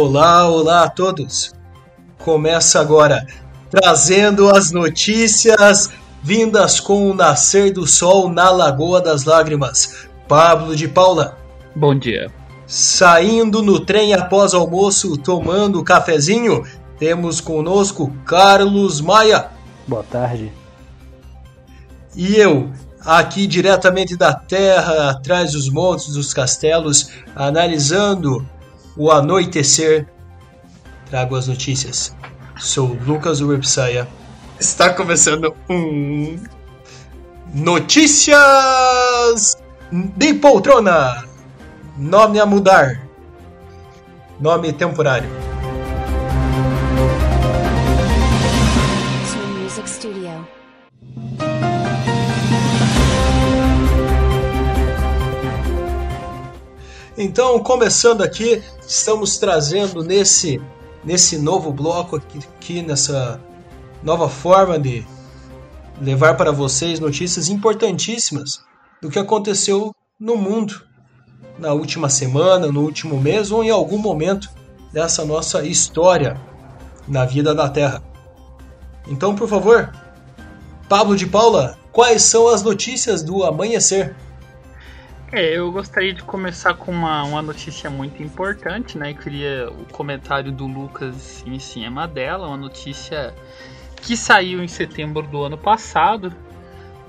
Olá, olá a todos. Começa agora trazendo as notícias vindas com o nascer do sol na Lagoa das Lágrimas. Pablo de Paula. Bom dia. Saindo no trem após almoço, tomando cafezinho, temos conosco Carlos Maia. Boa tarde. E eu, aqui diretamente da terra, atrás dos montes, dos castelos, analisando o anoitecer, trago as notícias. Sou Lucas Websaia. Está começando um Notícias de poltrona. Nome a mudar. Nome temporário. Então, começando aqui, estamos trazendo nesse nesse novo bloco aqui, aqui nessa nova forma de levar para vocês notícias importantíssimas do que aconteceu no mundo na última semana, no último mês ou em algum momento dessa nossa história na vida da Terra. Então, por favor, Pablo de Paula, quais são as notícias do amanhecer? É, eu gostaria de começar com uma, uma notícia muito importante, né? Eu queria o comentário do Lucas em cima dela, uma notícia que saiu em setembro do ano passado,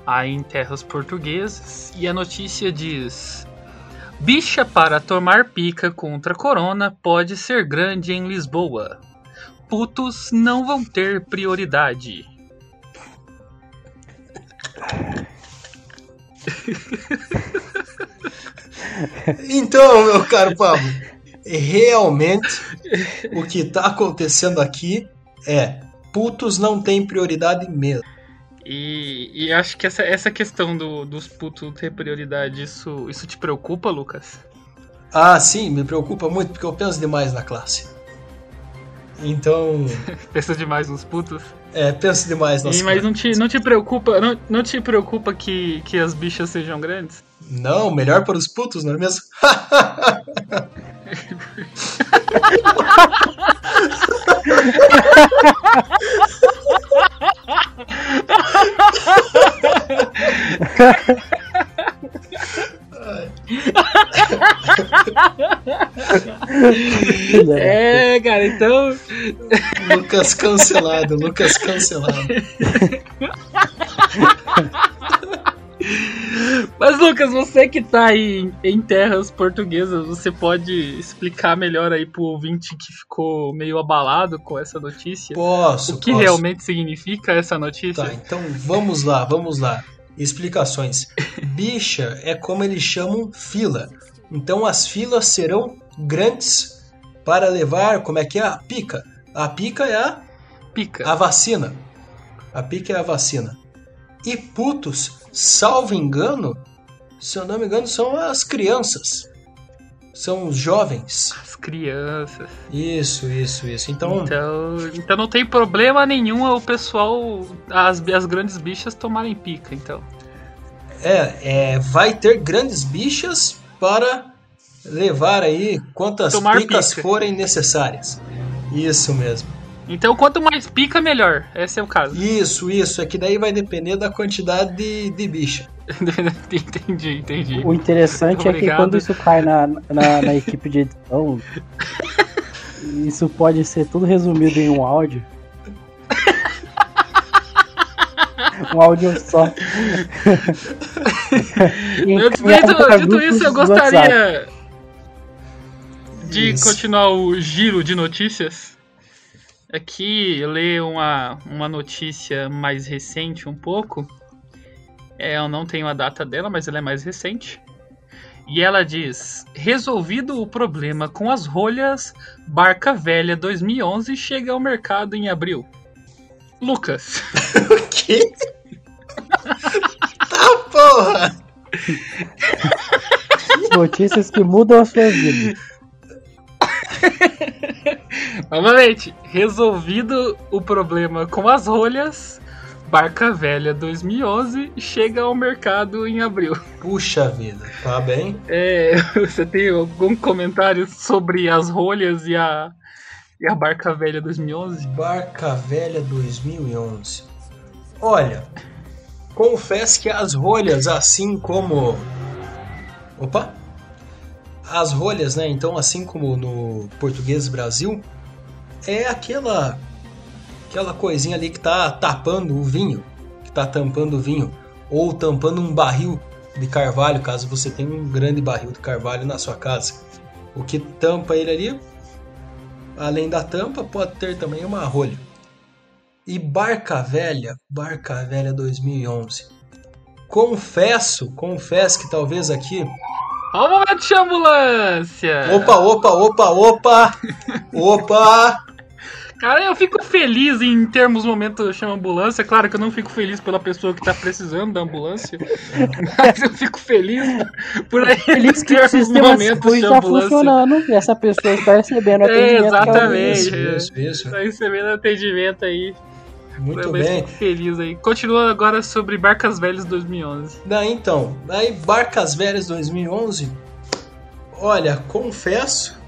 aí em terras portuguesas, e a notícia diz: Bicha para tomar pica contra corona pode ser grande em Lisboa. Putos não vão ter prioridade. Então, meu caro Pablo, realmente o que está acontecendo aqui é putos não têm prioridade mesmo. E, e acho que essa, essa questão do, dos putos ter prioridade, isso, isso te preocupa, Lucas? Ah, sim, me preocupa muito porque eu penso demais na classe. Então, Pensa demais nos putos? é, penso demais nas E, mas não te, não te preocupa, não, não te preocupa que, que as bichas sejam grandes? Não, melhor para os putos, não é mesmo? É, cara, então. Lucas cancelado, Lucas cancelado. Mas, Lucas, você que tá aí em, em terras portuguesas, você pode explicar melhor aí pro ouvinte que ficou meio abalado com essa notícia? Posso, o que posso. realmente significa essa notícia? Tá, então vamos lá, vamos lá. Explicações. Bicha é como eles chamam fila. Então as filas serão grandes para levar, como é que é? A pica. A pica é a, Pica. a vacina. A pica é a vacina. E putos, salvo engano, se eu não me engano, são as crianças. São os jovens. As crianças. Isso, isso, isso. Então, Então, então não tem problema nenhum o pessoal, as, as grandes bichas tomarem pica, então. É, é, vai ter grandes bichas para levar aí quantas Tomar picas pica. forem necessárias. Isso mesmo. Então quanto mais pica, melhor. Esse é o caso. Isso, isso. É que daí vai depender da quantidade de, de bicha. entendi, entendi. O interessante é que Obrigado. quando isso cai na, na, na equipe de edição, isso pode ser tudo resumido em um áudio. Um áudio só. Dito, dito isso, eu gostaria de Isso. continuar o giro de notícias. Aqui ler uma, uma notícia mais recente um pouco. É, eu não tenho a data dela, mas ela é mais recente. E ela diz: Resolvido o problema com as rolhas, Barca Velha 2011 chega ao mercado em abril. Lucas, O quê? tá porra! Notícias que mudam a sua vida. novamente, resolvido o problema com as rolhas, Barca Velha 2011 chega ao mercado em abril. Puxa vida, tá bem? É, você tem algum comentário sobre as rolhas e a, e a Barca Velha 2011? Barca Velha 2011. Olha, confesso que as rolhas, assim como. Opa! As rolhas, né? Então, assim como no português Brasil, é aquela aquela coisinha ali que tá tapando o vinho, que tá tampando o vinho, ou tampando um barril de carvalho, caso você tenha um grande barril de carvalho na sua casa. O que tampa ele ali, além da tampa, pode ter também uma rolha. E Barca Velha, Barca Velha 2011. Confesso, confesso que talvez aqui. Olha o momento de ambulância! Opa, opa, opa, opa! Opa! Cara, eu fico feliz em termos momento chama ambulância. Claro que eu não fico feliz pela pessoa que tá precisando da ambulância. mas eu fico feliz por aí Feliz que o sistema está funcionando e essa pessoa está recebendo atendimento. É, exatamente. Isso, isso, isso. Está recebendo atendimento aí. Muito eu bem. feliz aí. Continua agora sobre Barcas Velhas 2011. Não, então, aí Barcas Velhas 2011. Olha, confesso.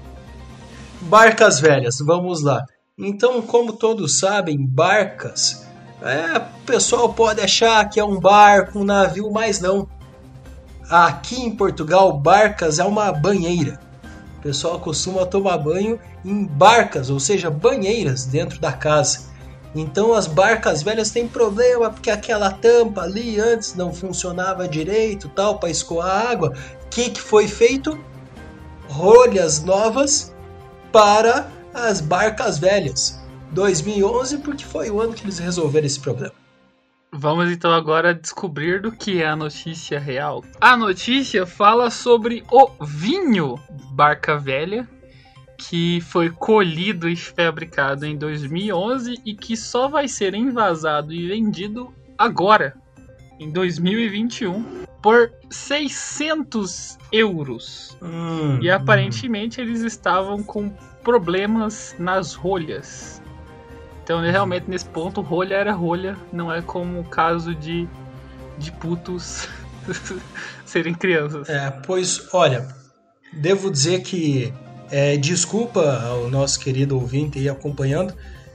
Barcas Velhas, vamos lá. Então, como todos sabem, barcas, é, o pessoal pode achar que é um barco, um navio, mas não. Aqui em Portugal, barcas é uma banheira. O pessoal costuma tomar banho em barcas, ou seja, banheiras dentro da casa. Então as barcas velhas têm problema porque aquela tampa ali antes não funcionava direito, tal, para escoar água. O que, que foi feito? Rolhas novas para as barcas velhas. 2011 porque foi o ano que eles resolveram esse problema. Vamos então agora descobrir do que é a notícia real. A notícia fala sobre o vinho Barca Velha, que foi colhido e fabricado em 2011 e que só vai ser envasado e vendido agora, em 2021, por 600 euros. Hum, E aparentemente eles estavam com problemas nas rolhas. Então, realmente, nesse ponto, rolha era rolha, não é como o caso de, de putos serem crianças. É, pois, olha, devo dizer que é, desculpa ao nosso querido ouvinte aí acompanhando,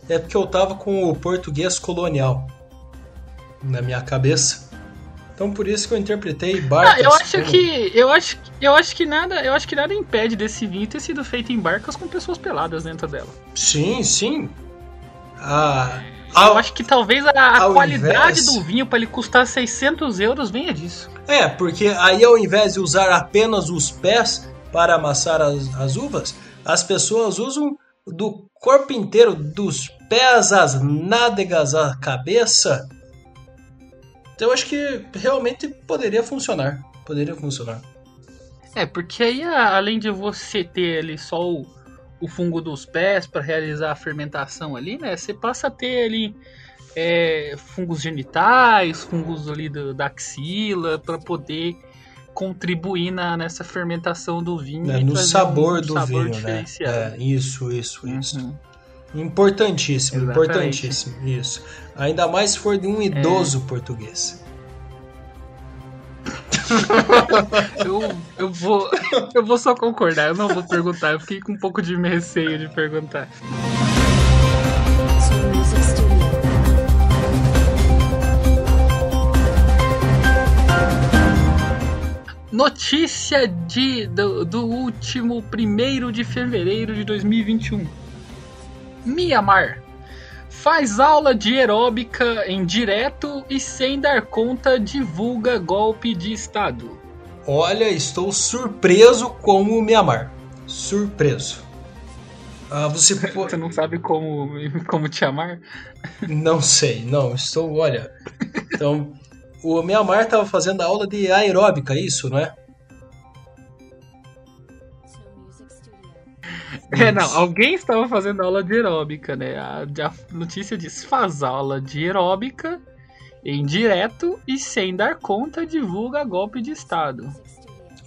é porque eu tava com o português colonial na minha cabeça. Então por isso que eu interpretei barcas. Ah, eu acho como- que eu acho, eu acho que nada, eu acho que nada impede desse vinho ter sido feito em barcas com pessoas peladas dentro dela. Sim, sim. Ah, Eu ao- acho que talvez a, a qualidade invés- do vinho para ele custar 600 euros venha disso. É, porque aí ao invés de usar apenas os pés para amassar as, as uvas, as pessoas usam do corpo inteiro, dos pés às nádegas à cabeça. Então eu acho que realmente poderia funcionar. Poderia funcionar. É, porque aí além de você ter ali só o, o fungo dos pés para realizar a fermentação ali, né? Você passa a ter ali é, fungos genitais, fungos ali do- da axila para poder contribuir na, nessa fermentação do vinho. e No sabor um do sabor vinho, né? É, isso, isso, isso. Uhum. Importantíssimo, Exatamente. importantíssimo. Isso. Ainda mais se for de um idoso português. Eu, eu vou eu vou só concordar, eu não vou perguntar. Eu fiquei com um pouco de receio de perguntar. Notícia de, do, do último 1 de fevereiro de 2021. Mianmar faz aula de aeróbica em direto e sem dar conta divulga golpe de estado. Olha, estou surpreso como me amar. Surpreso. Ah, você Você não sabe como, como te amar? Não sei, não, estou, olha. Então, o Mianmar estava fazendo aula de aeróbica, isso, não é? É, não, alguém estava fazendo aula de aeróbica, né? A, a notícia diz: faz aula de aeróbica em direto e sem dar conta divulga golpe de estado.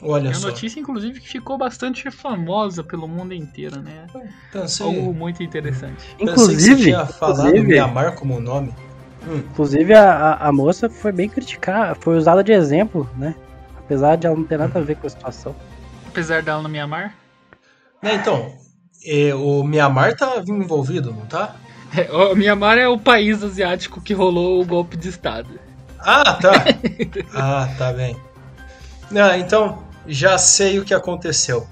Olha É uma só. notícia, inclusive, que ficou bastante famosa pelo mundo inteiro, né? Pensei, Algo muito interessante. pensei que você Inclusive, tinha falado inclusive, Mianmar como nome. Hum. Inclusive, a, a, a moça foi bem criticada, foi usada de exemplo, né? Apesar de ela não ter nada a ver com a situação. Apesar dela não me amar. Né, então, é, o Mianmar tá envolvido, não tá? É, o Mianmar é o país asiático que rolou o golpe de Estado. Ah, tá. ah, tá bem. Ah, então, já sei o que aconteceu.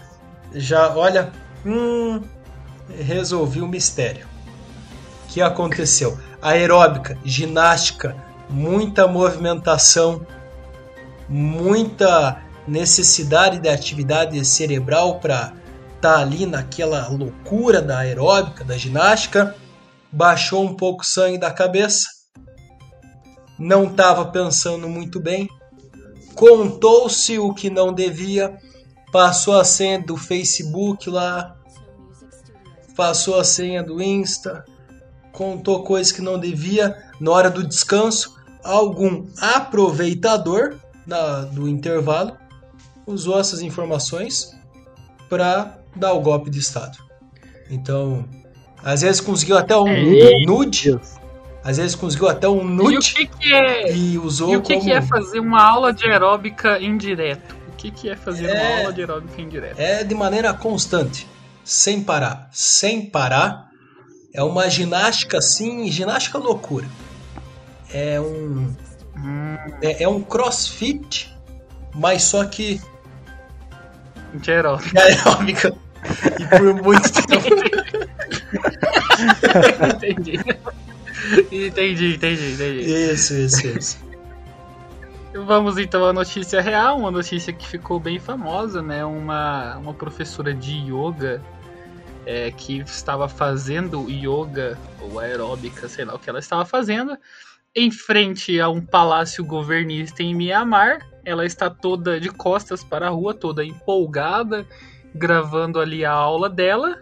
Já, olha, hum, resolvi o mistério. O que aconteceu? Aeróbica, ginástica, muita movimentação, muita necessidade de atividade cerebral para estar tá ali naquela loucura da aeróbica, da ginástica. Baixou um pouco o sangue da cabeça. Não estava pensando muito bem. Contou-se o que não devia. Passou a senha do Facebook lá. Passou a senha do Insta. Contou coisas que não devia. Na hora do descanso, algum aproveitador na, do intervalo usou essas informações para dar o golpe de Estado. Então, às vezes conseguiu até um É. nude, às vezes conseguiu até um E o nude que, que é. e usou E o que, como que é fazer uma aula de aeróbica indireto? O que, que é fazer É. uma aula de aeróbica indireto? é de maneira constante, sem parar, sem parar. É uma ginástica assim, ginástica loucura. É um Hum, é, é um CrossFit, mas só que de aeróbica. de aeróbica. E por muito tempo. entendi. entendi, entendi, entendi. Isso, isso, isso. Vamos então à notícia real, uma notícia que ficou bem famosa, né? Uma, uma professora de yoga é, que estava fazendo yoga ou aeróbica, sei lá o que ela estava fazendo, em frente a um palácio governista em Mianmar. Ela está toda de costas para a rua, toda empolgada, gravando ali a aula dela.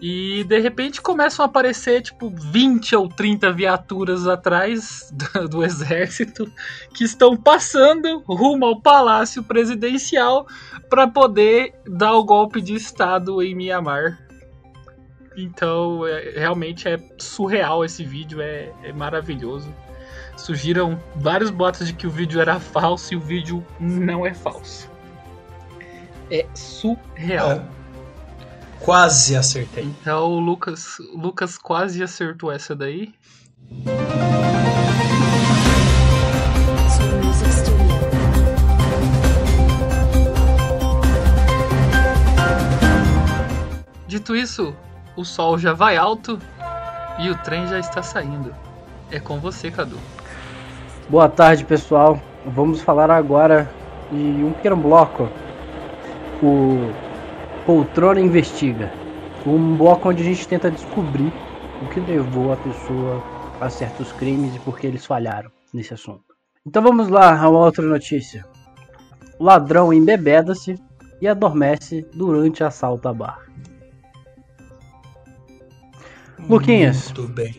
E de repente começam a aparecer tipo 20 ou 30 viaturas atrás do, do exército que estão passando rumo ao palácio presidencial para poder dar o golpe de estado em Mianmar. Então, é- realmente é surreal esse vídeo, é, é maravilhoso. Surgiram vários boatos de que o vídeo era falso e o vídeo não é falso. É surreal. É. Quase acertei. Então o Lucas, Lucas quase acertou essa daí. Dito isso, o sol já vai alto e o trem já está saindo. É com você, Cadu. Boa tarde, pessoal. Vamos falar agora de um pequeno bloco. O Poltrona Investiga. Um bloco onde a gente tenta descobrir o que levou a pessoa a certos crimes e por que eles falharam nesse assunto. Então vamos lá a uma outra notícia. O ladrão embebeda-se e adormece durante assalto a bar. Luquinhas. Muito bem.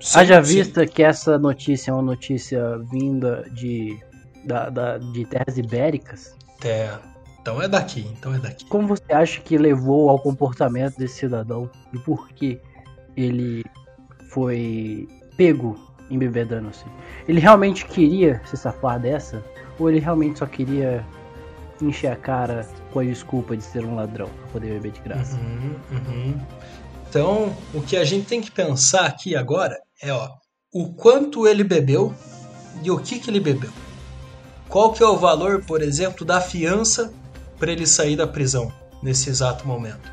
Sim, Haja sim. vista que essa notícia é uma notícia vinda de, da, da- de terras ibéricas, É, então é daqui, então é daqui. como você acha que levou ao comportamento desse cidadão e por que ele foi pego embebedando-se? Ele realmente queria se safar dessa? Ou ele realmente só queria encher a cara com a desculpa de ser um ladrão pra poder beber de graça? Uhum, uhum. Então, o que a gente tem que pensar aqui agora é, ó, o quanto ele bebeu e o que que ele bebeu. Qual que é o valor, por exemplo, da fiança para ele sair da prisão nesse exato momento?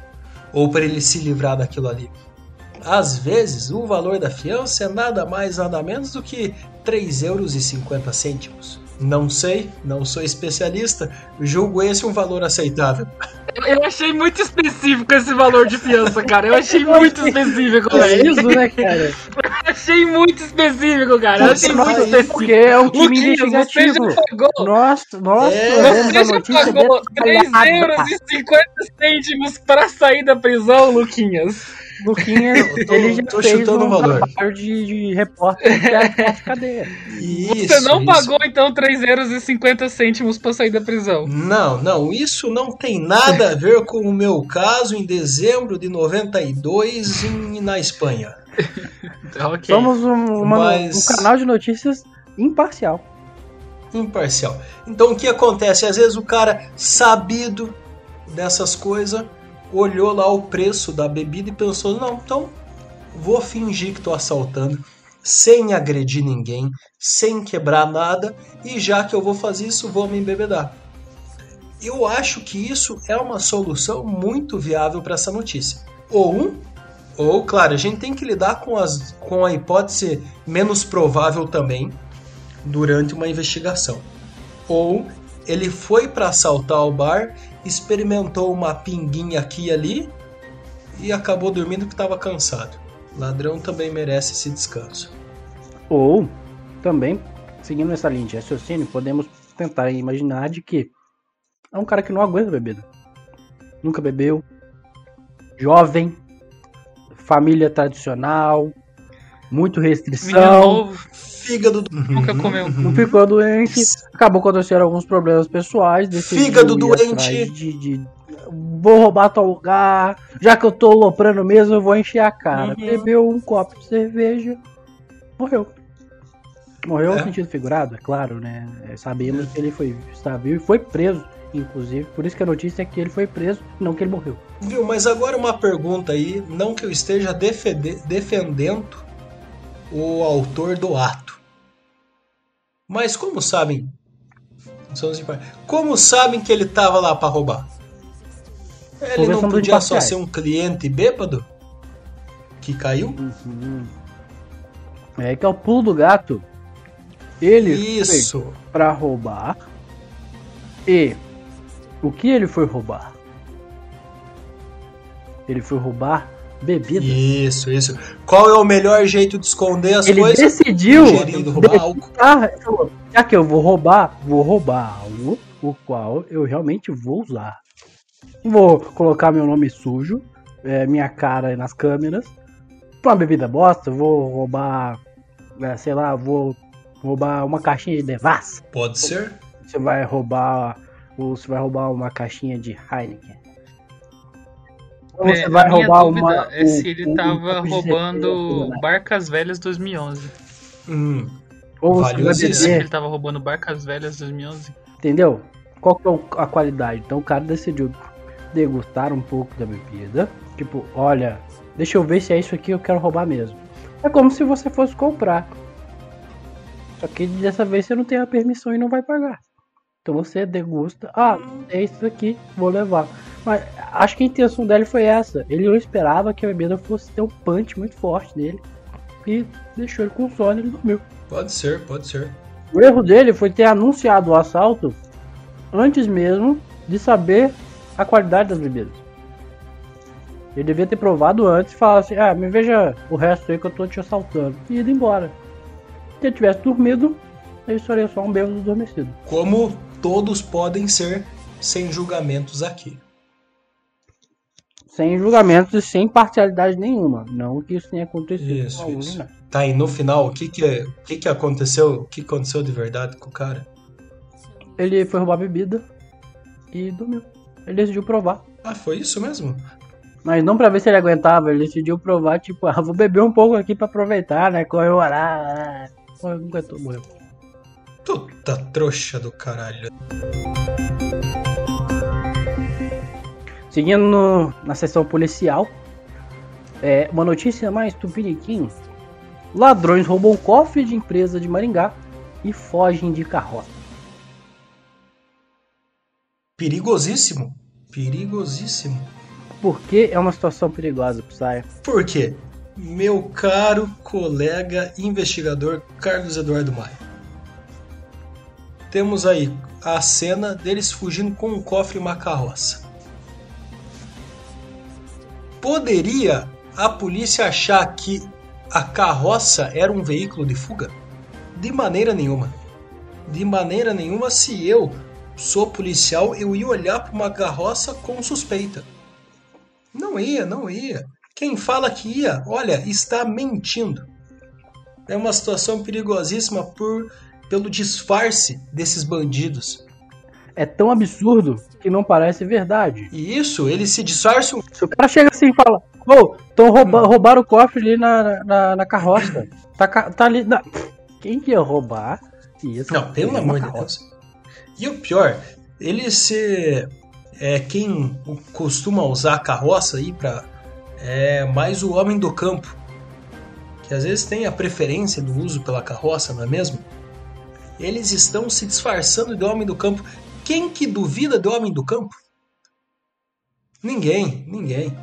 Ou para ele se livrar daquilo ali? Às vezes, o valor da fiança é nada mais, nada menos do que 3,50 euros. Não sei, não sou especialista, julgo esse um valor aceitável. Eu, achei muito específico esse valor de fiança, cara. Eu achei muito específico, É velho. isso, né, cara? Eu achei muito específico, cara. Eu achei muito específico. Porque é um time Luquinhas, você investigativo. já pagou. Nossa, nossa, É, Você já pagou detalhada. 3 euros e 50 cêntimos pra sair da prisão, Luquinhas. Luquinha, Eu tô- ele já tô fez chutando um o valor. trabalho de, de repórter de cadeia. Isso, Você não isso. pagou, então, 3 euros e 50 cêntimos pra sair da prisão. Não, não, isso não tem nada a ver com o meu caso em dezembro de 92 em, na Espanha. Ok. Somos um, uma- Mas- um canal de notícias imparcial. imparcial. Então o que acontece? Às vezes o cara, sabido dessas coisas, olhou lá o preço da bebida e pensou: não, então vou fingir que tô assaltando, sem agredir ninguém, sem quebrar nada, e já que eu vou fazer isso, vou me embebedar. Eu acho que isso é uma solução muito viável para essa notícia. Ou um, ou, claro, a gente tem que lidar com, as, com a hipótese menos provável também, durante uma investigação. Ou ele foi para assaltar o bar, experimentou uma pinguinha aqui e ali e acabou dormindo que estava cansado. Ladrão também merece esse descanso. Ou, também, seguindo essa linha de raciocínio, podemos tentar imaginar de que é um cara que não aguenta bebida. Nunca bebeu, jovem, família tradicional, muito restrição, novo, Fígado do... nunca comeu. não ficou doente, acabou acontecendo alguns problemas pessoais, Fígado doente. De, de- vou roubar teu lugar, já que eu tô loprando mesmo, eu vou encher a cara. Uhum. Bebeu um copo de cerveja, morreu. Morreu É. no sentido figurado, é claro, né? É, Sabemos que ele foi, está vivo e foi preso, inclusive. Por isso que a notícia é que ele foi preso, não que ele morreu. Viu, mas agora uma pergunta aí, não que eu esteja defende- defendendo o autor do ato. Mas como sabem? Como sabem que ele tava lá para roubar? Ele não podia só ser um cliente bêbado que caiu? Uhum. É que é o pulo do gato. Ele foi Isso. pra roubar. E o que ele foi roubar? Ele foi roubar bebida. Isso, isso. Qual é o melhor jeito de esconder as Ele coisas? decidiu Ingerindo, roubar álcool. Ah, ele falou, já que eu vou roubar, vou roubar algo o qual eu realmente vou usar. Vou colocar meu nome sujo, é, minha cara nas câmeras. Pra uma bebida bosta, vou roubar, é, sei lá, vou roubar uma caixinha de devassa. Pode ser? Você vai roubar, ou você vai roubar uma caixinha de Heineken. É, você vai a minha roubar dúvida uma. é se ele um- um tava de roubando né? Barcas Velhas 2011. Hum, Ou você vai beber ele tava roubando Barcas Velhas 2011? Entendeu? Qual que é a qualidade? Então o cara decidiu degustar um pouco da bebida. Tipo, olha, deixa eu ver se é isso aqui que eu quero roubar mesmo. É como se você fosse comprar. Só que dessa vez você não tem a permissão e não vai pagar. Então você degusta. Ah, é isso aqui, vou levar. Mas acho que a intenção dele foi essa. Ele não esperava que a bebida fosse ter um punch muito forte nele. E deixou ele com sono e ele dormiu. pode ser, pode ser. O erro dele foi ter anunciado o assalto antes mesmo de saber a qualidade das bebidas. Ele devia ter provado antes e falar assim: ah, me veja o resto aí que eu tô te assaltando. E ido embora. Se ele tivesse dormido, ele seria só um bêbado adormecido. Como todos podem ser, sem julgamentos aqui. Sem julgamentos e sem parcialidade nenhuma. Não que isso tenha acontecido Isso, algum, isso. né? Tá, e no final, o que que, o que que aconteceu? O que aconteceu de verdade com o cara? Ele foi roubar bebida e dormiu. Ele decidiu provar. Ah, foi isso mesmo? Mas não pra ver se ele aguentava, ele decidiu provar, tipo, ah, vou beber um pouco aqui pra aproveitar, né? Comemorar. Não aguentou, morreu. Puta trouxa do caralho. Seguindo no- na sessão policial, é, uma notícia mais tupiniquim. Ladrões roubam cofre de empresa de Maringá e fogem de carroça. Perigosíssimo. Perigosíssimo. Por que é uma situação perigosa, Psy? Por quê? Meu caro colega investigador Carlos Eduardo Maia. Temos aí a cena deles fugindo com um cofre e uma carroça. Poderia a polícia achar que a carroça era um veículo de fuga? De maneira nenhuma. De maneira nenhuma, se eu sou policial, eu ia olhar para uma carroça com suspeita. Não ia, não ia. Quem fala que ia, olha, está mentindo. É uma situação perigosíssima por pelo disfarce desses bandidos. É tão absurdo que não parece verdade. E isso, eles se disfarçam. Se o cara chega assim e fala: Ô, então rouba, roubaram o cofre ali na, na, na carroça. Tá, tá ali. na- Quem que ia roubar? Isso. Não, pelo amor de. Deus. E o pior, ele se. É, quem costuma usar a carroça aí pra. É mais o homem do campo. Que às vezes tem a preferência do uso pela carroça, não é mesmo? Eles estão se disfarçando de homem do campo. Quem que duvida do homem do campo? Ninguém, ninguém.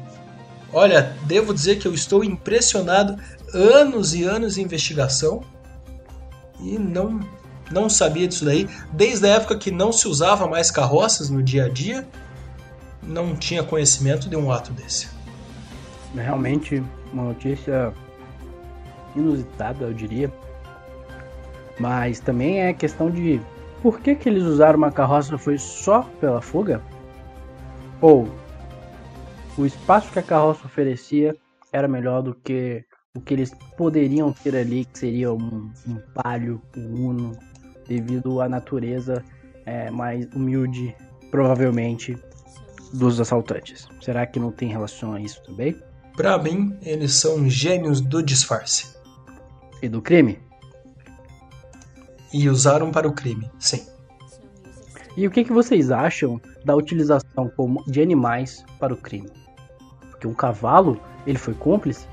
Olha, devo dizer que eu estou impressionado. Anos e anos de investigação e não não sabia disso daí. Desde a época que não se usava mais carroças no dia a dia, não tinha conhecimento de um ato desse. Realmente, uma notícia inusitada, eu diria. Mas também é questão de por que, que eles usaram uma carroça foi só pela fuga? Ou o espaço que a carroça oferecia era melhor do que o que eles poderiam ter ali, que seria um, um palio, um uno, devido à natureza é, mais humilde, provavelmente, dos assaltantes. Será que não tem relação a isso também? Pra mim, eles são gênios do disfarce E do crime? E usaram para o crime. Sim. E o que, que vocês acham da utilização de animais para o crime? Porque um cavalo, ele foi cúmplice?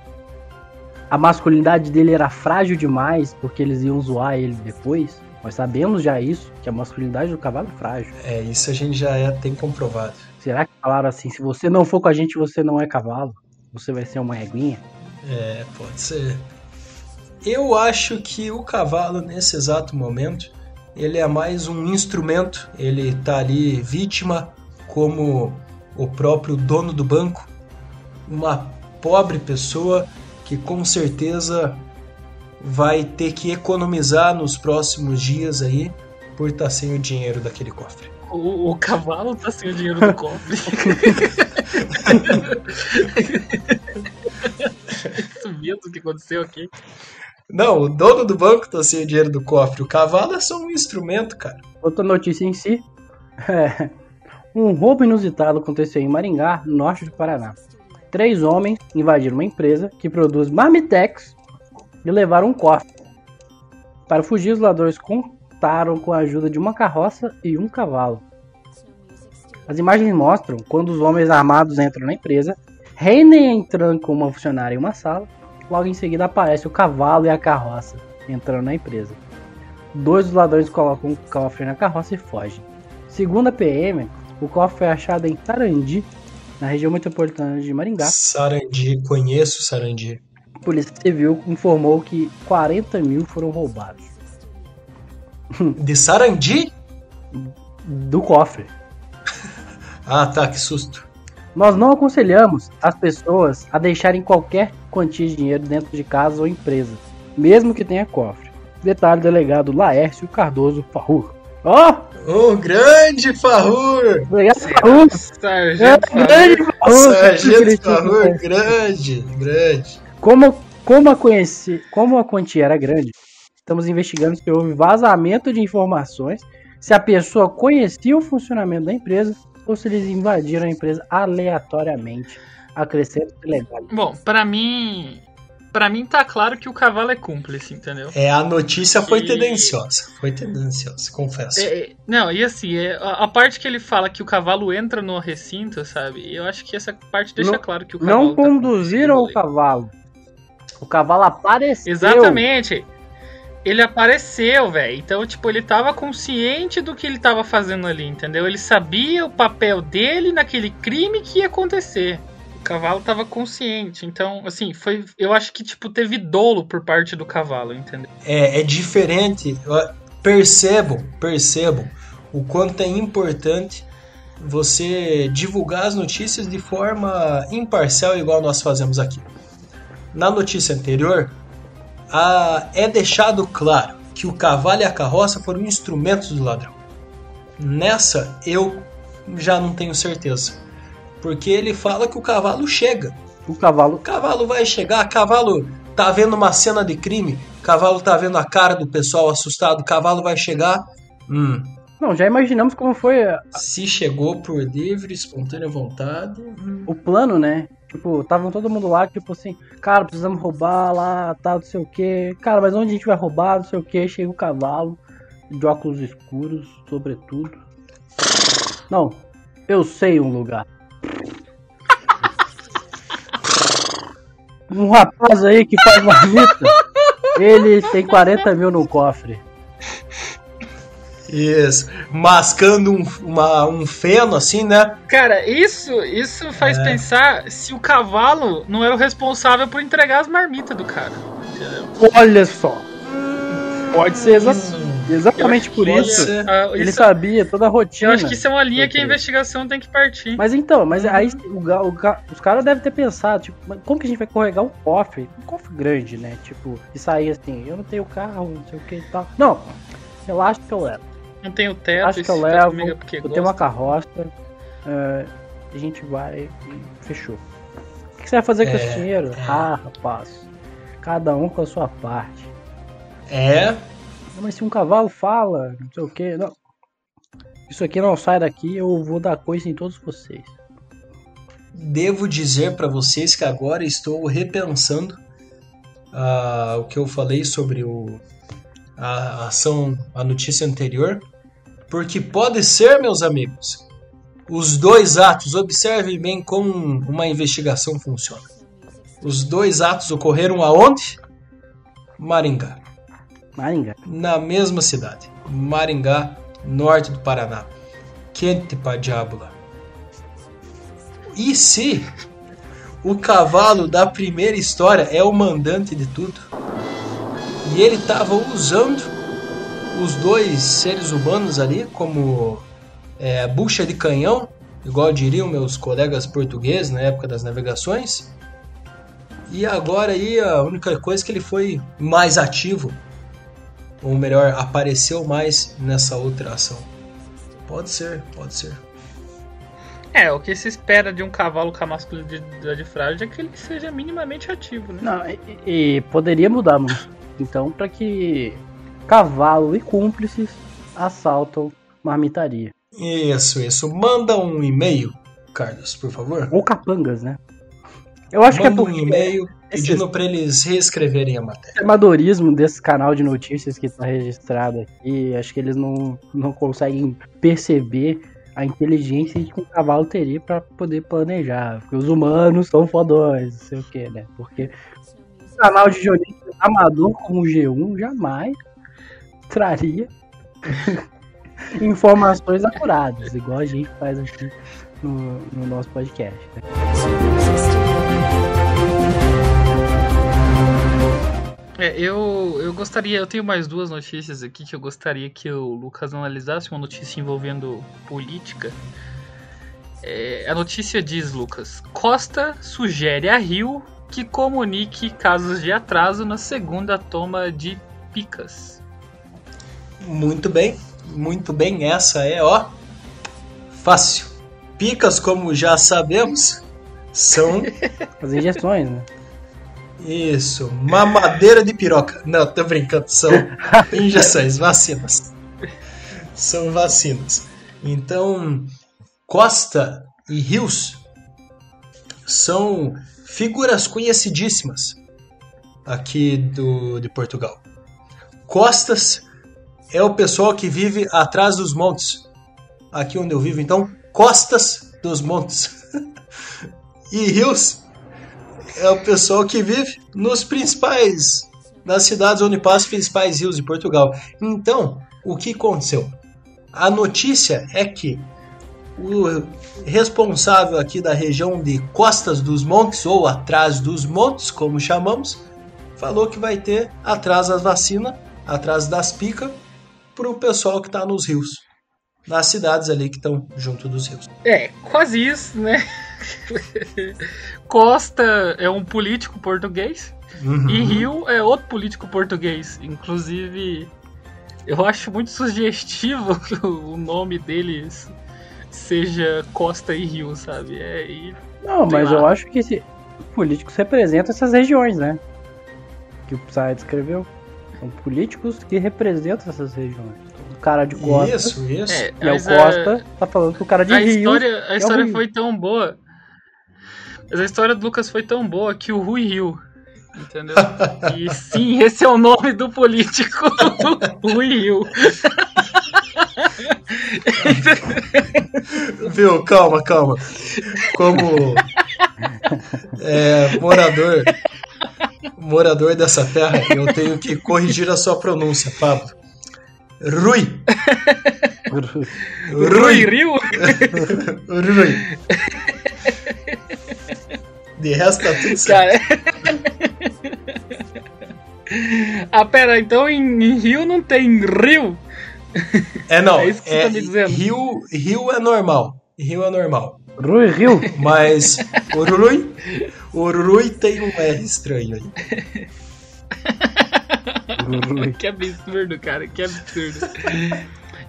A masculinidade dele era frágil demais porque eles iam zoar ele depois? Nós sabemos já isso, que a masculinidade do cavalo é frágil. É, isso a gente já é, tem comprovado. Será que falaram assim, se você não for com a gente, você não é cavalo? Você vai ser uma eguinha? É, pode ser. Eu acho que o cavalo, nesse exato momento, ele é mais um instrumento. Ele tá ali vítima, como o próprio dono do banco, uma pobre pessoa que com certeza vai ter que economizar nos próximos dias aí por estar sem o dinheiro daquele cofre. O, o cavalo tá sem o dinheiro do cofre. Isso mesmo que aconteceu aqui. Não, o dono do banco sem o dinheiro do cofre. O cavalo é só um instrumento, cara. Outra notícia em si. É, um roubo inusitado aconteceu em Maringá, norte do Paraná. Três homens invadiram uma empresa que produz marmitex e levaram um cofre. Para fugir, os ladrões contaram com a ajuda de uma carroça e um cavalo. As imagens mostram quando os homens armados entram na empresa, Reiner entrando com uma funcionária em uma sala, logo em seguida aparece o cavalo e a carroça entrando na empresa. Dois dos ladrões colocam o cofre na carroça e fogem. Segundo a PM, o cofre foi achado em Sarandi, na região metropolitana de Maringá. Sarandi, conheço Sarandi. A Polícia Civil informou que 40 mil foram roubados De Sarandi? do cofre. Ah, tá, que susto. Nós não aconselhamos as pessoas a deixarem qualquer quantia de dinheiro dentro de casa ou empresa, mesmo que tenha cofre. Detalhe delegado Laércio Cardoso Farrur. Ó, Ô, grande Farrur! delegado Farrur! Sargento É, grande Farrur! Sargento. Farrur, grande, grande. Como, como, a conheci, como a quantia era grande, estamos investigando se houve vazamento de informações, se a pessoa conhecia o funcionamento da empresa ou se eles invadiram a empresa aleatoriamente. Acrescento legal. Bom, pra mim. Pra mim tá claro que o cavalo é cúmplice, entendeu? É, a notícia foi tendenciosa. Foi tendenciosa, confesso. É, é, não, e assim, é, a, a parte que ele fala que o cavalo entra no recinto, sabe? Eu acho que essa parte deixa Não- claro que o cavalo. Não tá conduziram o cavalo. O cavalo apareceu. Exatamente. Ele apareceu, velho. Então, tipo, ele tava consciente do que ele tava fazendo ali, entendeu? Ele sabia o papel dele naquele crime que ia acontecer. O cavalo tava consciente. Então, assim, foi. Eu acho que, tipo, teve dolo por parte do cavalo, entendeu? É, é diferente. Percebam, percebam o quanto é importante você divulgar as notícias de forma imparcial, igual nós fazemos aqui. Na notícia anterior, a- é deixado claro que o cavalo e a carroça foram instrumentos do ladrão. Nessa, eu já não tenho certeza. Porque ele fala que o cavalo chega. O cavalo O cavalo vai chegar, cavalo tá vendo uma cena de crime, cavalo tá vendo a cara do pessoal assustado, cavalo vai chegar. Hum, Não, já imaginamos como foi a- se chegou por livre, espontânea vontade. hum. o plano, né? Tipo, estavam todo mundo lá, tipo assim, cara, precisamos roubar lá, tal, não sei o que. Cara, mas onde a gente vai roubar, não sei o que. Chega o cavalo, de óculos escuros, sobretudo. Não, eu sei um lugar. Um rapaz aí que faz marmita, ele tem 40 mil no cofre. Isso. Mascando um, uma- um feno assim, né? Cara, isso, isso faz É. pensar se o cavalo não era o responsável por entregar as marmitas do cara. Entendeu? Olha só. Pode ser exa- exatamente por Pode isso. ser. Ah, Ele isso- sabia toda a rotina. eu acho que isso é uma linha que a investigação tem que partir. Mas então, mas aí o o os caras devem ter pensado, tipo, como que a gente vai carregar um cofre? Um cofre grande, né? Tipo, e sair assim, eu não tenho carro, não sei o que e tal. Não, relaxa que eu levo. Não tem o teto, Acho que eu teto levo, Eu tenho uma carroça, é, a gente vai e fechou. O que você vai fazer com É, esse dinheiro? é. Ah, rapaz, cada um com a sua parte. É. Não, Mas se um cavalo fala, não sei o que, não. Isso aqui não sai daqui, eu vou dar coisa em todos vocês. Devo dizer para vocês que agora estou repensando ah, o que eu falei sobre o, a ação, a notícia anterior, porque pode ser, meus amigos, os dois atos, observem bem como uma investigação funciona. Os dois atos ocorreram aonde? Maringá, Maringá. na mesma cidade, Maringá, norte do Paraná. Quente pra diabo lá. E se o cavalo da primeira história é o mandante de tudo? E ele estava usando os dois seres humanos ali como é, bucha de canhão, igual diriam meus colegas portugueses na época das navegações. E agora aí a única coisa é que ele foi mais ativo, ou melhor, apareceu mais nessa outra ação. Pode ser, pode ser. É, o que se espera de um cavalo com a masculinidade frágil é que ele seja minimamente ativo, né? Não, e, e poderia mudar, mano. Então, pra que cavalo e cúmplices assaltam marmitaria. Isso, isso. Manda um e-mail, Carlos, por favor. Ou capangas, né? Eu acho que é Manda um porque e-mail pedindo para eles reescreverem a matéria. o amadorismo desse canal de notícias que tá registrado aqui, acho que eles não, não conseguem perceber a inteligência que um cavalo teria pra poder planejar. Porque os humanos são fodões, não sei o que, né? Porque um canal de jornalista amador como o G1 jamais traria informações acuradas, igual a gente faz aqui no, no nosso podcast. né? É, eu, eu gostaria, eu tenho mais duas notícias aqui que eu gostaria que o Lucas analisasse, uma notícia envolvendo política. É, a notícia diz, Lucas, Costa sugere a Rio que comunique casos de atraso na segunda toma de picas. Muito bem, muito bem. Essa é, ó, fácil. Picas, como já sabemos, são As injeções, né? isso, mamadeira de piroca. Não, tô brincando, são injeções, vacinas. São vacinas. Então, Costa e Rios são figuras conhecidíssimas aqui do, de Portugal. Costas é o pessoal que vive atrás dos montes. Aqui onde eu vivo, então, costas dos montes. e rios é o pessoal que vive nos principais, nas cidades onde passam os principais rios de Portugal. Então, o que aconteceu? A notícia é que o responsável aqui da região de Costas dos Montes, ou atrás dos montes, como chamamos, falou que vai ter atrás das vacinas, atrás das picas, para o pessoal que está nos rios, nas cidades ali que estão junto dos rios. É, quase isso, né? Costa é um político português Uhum. e Rio é outro político português. Inclusive, eu acho muito sugestivo que o nome deles seja Costa e Rio, sabe? É, e Não, mas lá. eu acho que esse políticos representam essas regiões, né? Que o Psy descreveu. São políticos que representam essas regiões. O cara de Costa, Isso, isso. é, é o mas a- Costa, tá falando que o cara de a Rio. história, a história Rio. foi tão boa Mas a história do Lucas foi tão boa que o Rui riu. Entendeu? E sim, esse é o nome do político. Rui Rio. Viu? Calma, calma. Como é, morador morador dessa terra, eu tenho que corrigir a sua pronúncia, Pablo. Rui. Rui Rio? Rui. De resto tá tudo certo. Cara. ah, pera, então em, Rio não tem Rio? É não, É isso que você é, tá me dizendo. Rio, Rio é normal. Rio é normal. Rui Rio. Mas o Rui, o Rui tem um R estranho aí. Que absurdo, cara, que absurdo.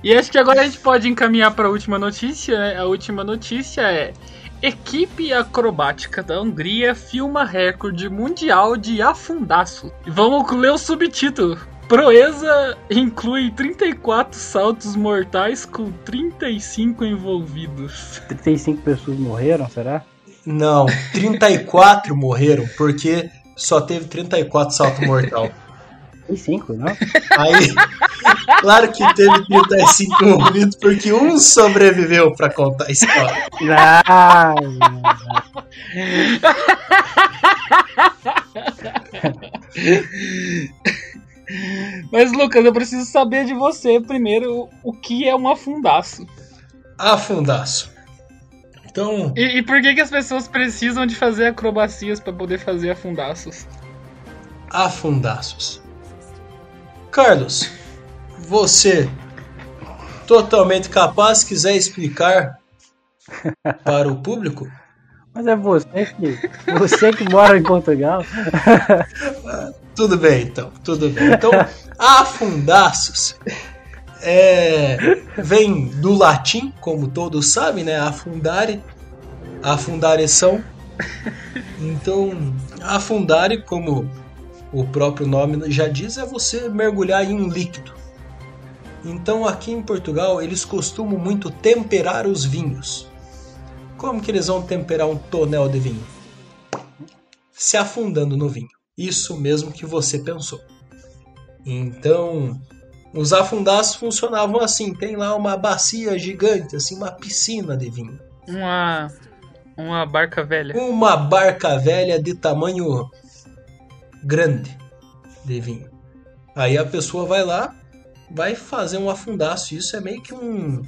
E acho que agora a gente pode encaminhar para a última notícia. né? A última notícia é: Equipe acrobática da Hungria filma recorde mundial de afundaço. E vamos ler o subtítulo. Proeza inclui 34 saltos mortais com 35 envolvidos. 35 pessoas morreram, será? Não, 34 morreram porque só teve 34 salto mortal. 35, não? Aí, claro que teve 35 envolvidos porque um sobreviveu pra contar a história. Ah, Mas Lucas, eu preciso saber de você primeiro o que é um afundaço. Afundaço. Então, E, e por que, que as pessoas precisam de fazer acrobacias para poder fazer afundaços? afundaços. Carlos, você totalmente capaz, quiser explicar para o público? mas é você que, você que mora em Portugal. Tudo bem, então, tudo bem. Então, afundaços é, vem do latim, como todos sabem, né? Afundare, afundare são. Então, afundare, como o próprio nome já diz, é você mergulhar em um líquido. Então, aqui em Portugal, eles costumam muito temperar os vinhos. Como que eles vão temperar um tonel de vinho? Se afundando no vinho. Isso mesmo que você pensou. Então, os afundaços funcionavam assim: tem lá uma bacia gigante, assim, uma piscina de vinho. Uma. Uma barca velha. Uma barca velha de tamanho grande de vinho. Aí a pessoa vai lá, vai fazer um afundaço. Isso é meio que um.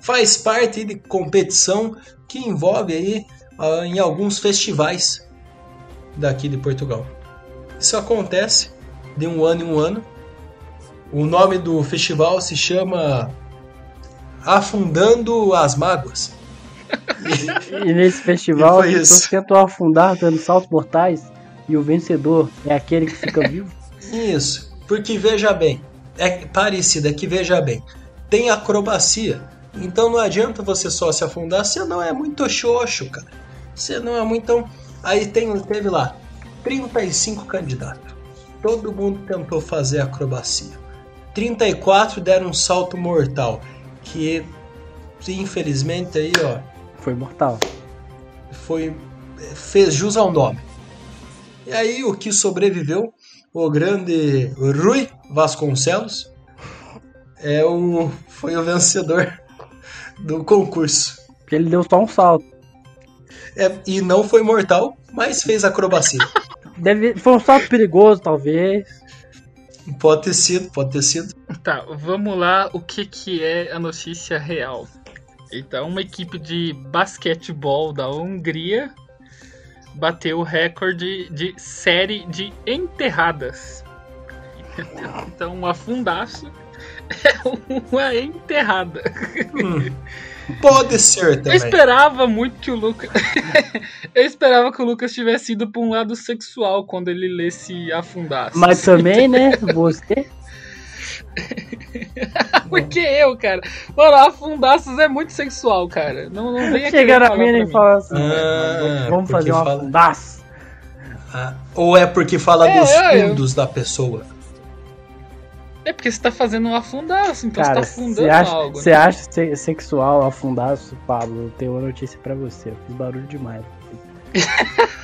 faz parte de competição que envolve aí ah, em alguns festivais daqui de Portugal. Isso acontece de um ano em um ano. O nome do festival se chama Afundando as Mágoas. E nesse festival E pessoas tentam afundar dando saltos mortais e o vencedor é aquele que fica vivo. Isso, porque veja bem, é parecido, é que veja bem, tem acrobacia, então não adianta você só se afundar, você não é muito xoxo, cara. Você não é muito. Então, aí tem, teve lá 35 candidatos. Todo mundo tentou fazer acrobacia. 34 deram um salto mortal, que infelizmente aí, ó, Foi mortal. foi fez jus ao nome. E aí o que sobreviveu, o grande Rui Vasconcelos, é o foi o vencedor do concurso. Porque ele deu só um salto. É, e não foi mortal, mas fez acrobacia. Deve, foi um salto perigoso, talvez. pode ter sido, pode ter sido. Tá, vamos lá. O que, que é a notícia real? Então, uma equipe de basquetebol da Hungria bateu o recorde de série de enterradas. Então, um afundaço é uma enterrada. Hum, pode ser Eu também. esperava muito que o Lucas. Eu esperava que o Lucas tivesse ido pra um lado sexual quando ele lesse afundaço. Mas também, né? Você. Porque eu, cara. Mano, afundaços é muito sexual, cara. Não, não vem aqui Chegar na mina e falar assim: Ah, vamos fazer um fala- afundaço. Ah, ou é porque fala É, dos é, eu- fundos da pessoa. É porque você tá fazendo um afundaço, então Cara, você tá afundando você acha, algo. você acha se- sexual afundaço, Pablo? Eu tenho uma notícia pra você. Eu fiz barulho demais.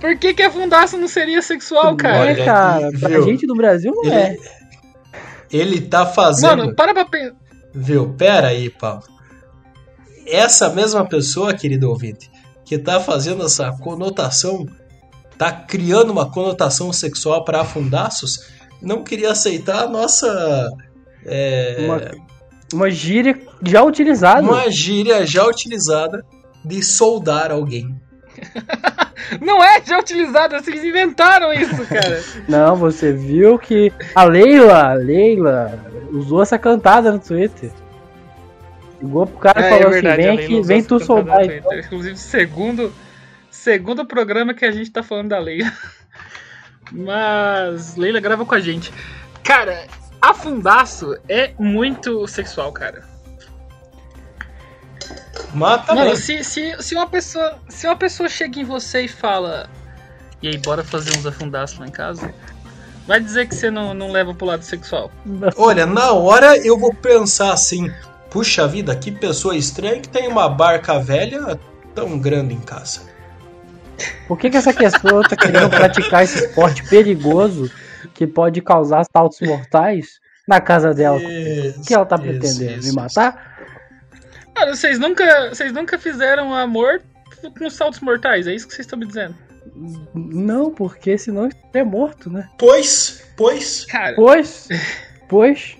Por que, que a fundaça não seria sexual, cara? Olha, é, cara, pra viu? gente do Brasil não é. Ele, ele tá fazendo. Mano, para pra pensar. Viu? Pera aí, Paulo. Essa mesma pessoa, querido ouvinte, que tá fazendo essa conotação, tá criando uma conotação sexual para afundaços, não queria aceitar a nossa. é, Uma, uma gíria já utilizada. uma gíria já utilizada de soldar alguém. Não é já utilizado, vocês inventaram isso, cara. Não, você viu que a Leila, a Leila, usou essa cantada no Twitter. Ligou pro cara e falou assim, vem É, a Leila aqui, usou vem tu cantada soldar. no Twitter. Inclusive, segundo, segundo programa que a gente tá falando da Leila. Mas Leila grava com a gente. Cara, afundaço é muito sexual, cara. Mata Mano, bem. se, se, se, uma pessoa, se uma pessoa chega em você e fala E aí, bora fazer uns afundaços lá em casa? Vai dizer que você não, não leva pro lado sexual. Olha, na hora eu vou pensar assim: puxa vida, que pessoa estranha que tem uma barca velha tão grande em casa. Por que, que essa pessoa tá querendo praticar esse esporte perigoso que pode causar saltos mortais na casa dela? O que ela tá Isso, pretendendo? isso, Me matar? Cara, vocês nunca, vocês nunca fizeram amor com saltos mortais, é isso que vocês estão me dizendo? Não, porque senão é morto, né? Pois, pois. Cara, Pois, pois.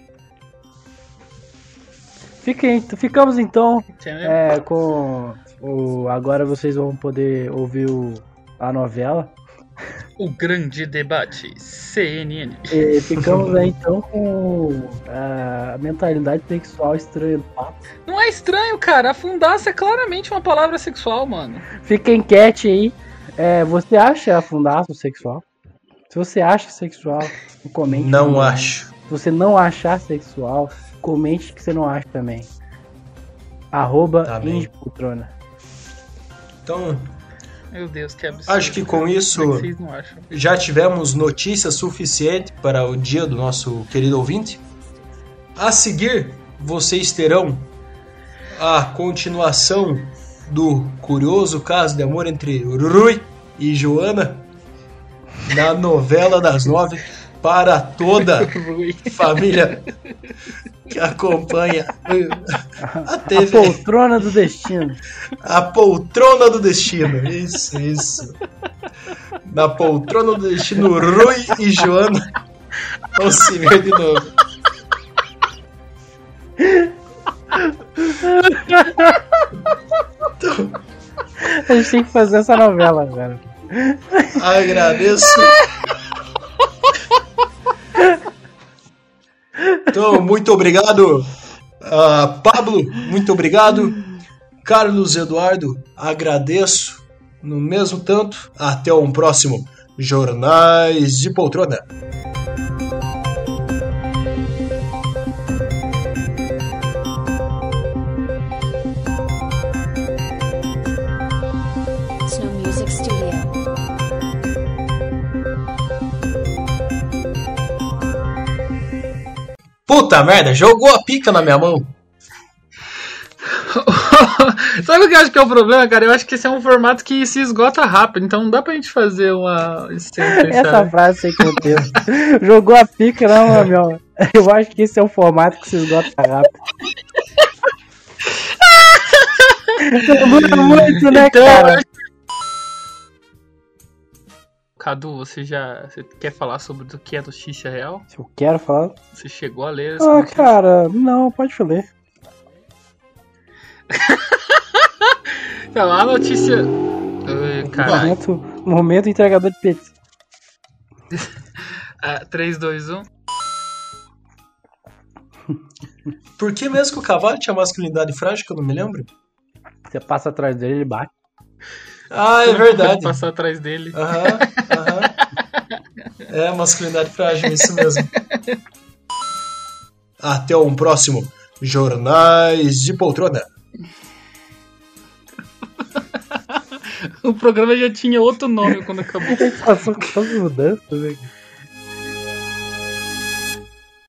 Fiquem, ficamos então é, com o. Agora vocês vão poder ouvir o, a novela. O grande debate CNN. E ficamos aí então com a mentalidade sexual estranha. Não é estranho, cara. Afundaça é claramente uma palavra sexual, mano. Fica enquete aí. É, você acha afundaço sexual? Se você acha sexual, comente. Não também. acho. Se você não achar sexual, comente que você não acha também. Arroba Tá. Então, Meu Deus, que absurdo. Acho que com isso- é que já tivemos notícia suficiente para o dia do nosso querido ouvinte. A seguir, vocês terão a continuação do curioso caso de amor entre Rui e Joana na novela das nove para toda família que acompanha a A TV. poltrona do destino. A poltrona do destino. Isso, isso. Na poltrona do destino, Rui e Joana vão se ver de novo. A gente tem que fazer essa novela, cara. Agradeço. Então, muito obrigado. Ah, Pablo, muito obrigado. Carlos Eduardo, agradeço. No mesmo tanto, até um próximo Jornais de Poltrona. Puta merda, jogou a pica na minha mão. Sabe o que eu acho que é o problema, cara? Eu acho que esse é um formato que se esgota rápido, então não dá pra gente fazer uma. sempre, Essa frase sem contexto. Jogou a pica, não, meu. Eu acho que esse é um formato que se esgota rápido. Dura muito, né, Então, cara? Cadu, você já você quer falar sobre o que é notícia real? Se eu quero falar. Você chegou a ler essa Ah, notícia? cara, não, pode ler. Então, a notícia. Ai, Caralho. Momento, momento entregador de pizza. Ah, 3, 2, 1. Por que mesmo que o cavalo tinha masculinidade frágil, que eu não me lembro? Você passa atrás dele, ele bate. Ah, é verdade. Passar atrás dele. Aham, aham. É, masculinidade frágil, isso mesmo. Até um próximo Jornais de Poltrona. O programa já tinha outro nome quando acabou. Passou as mudanças, né?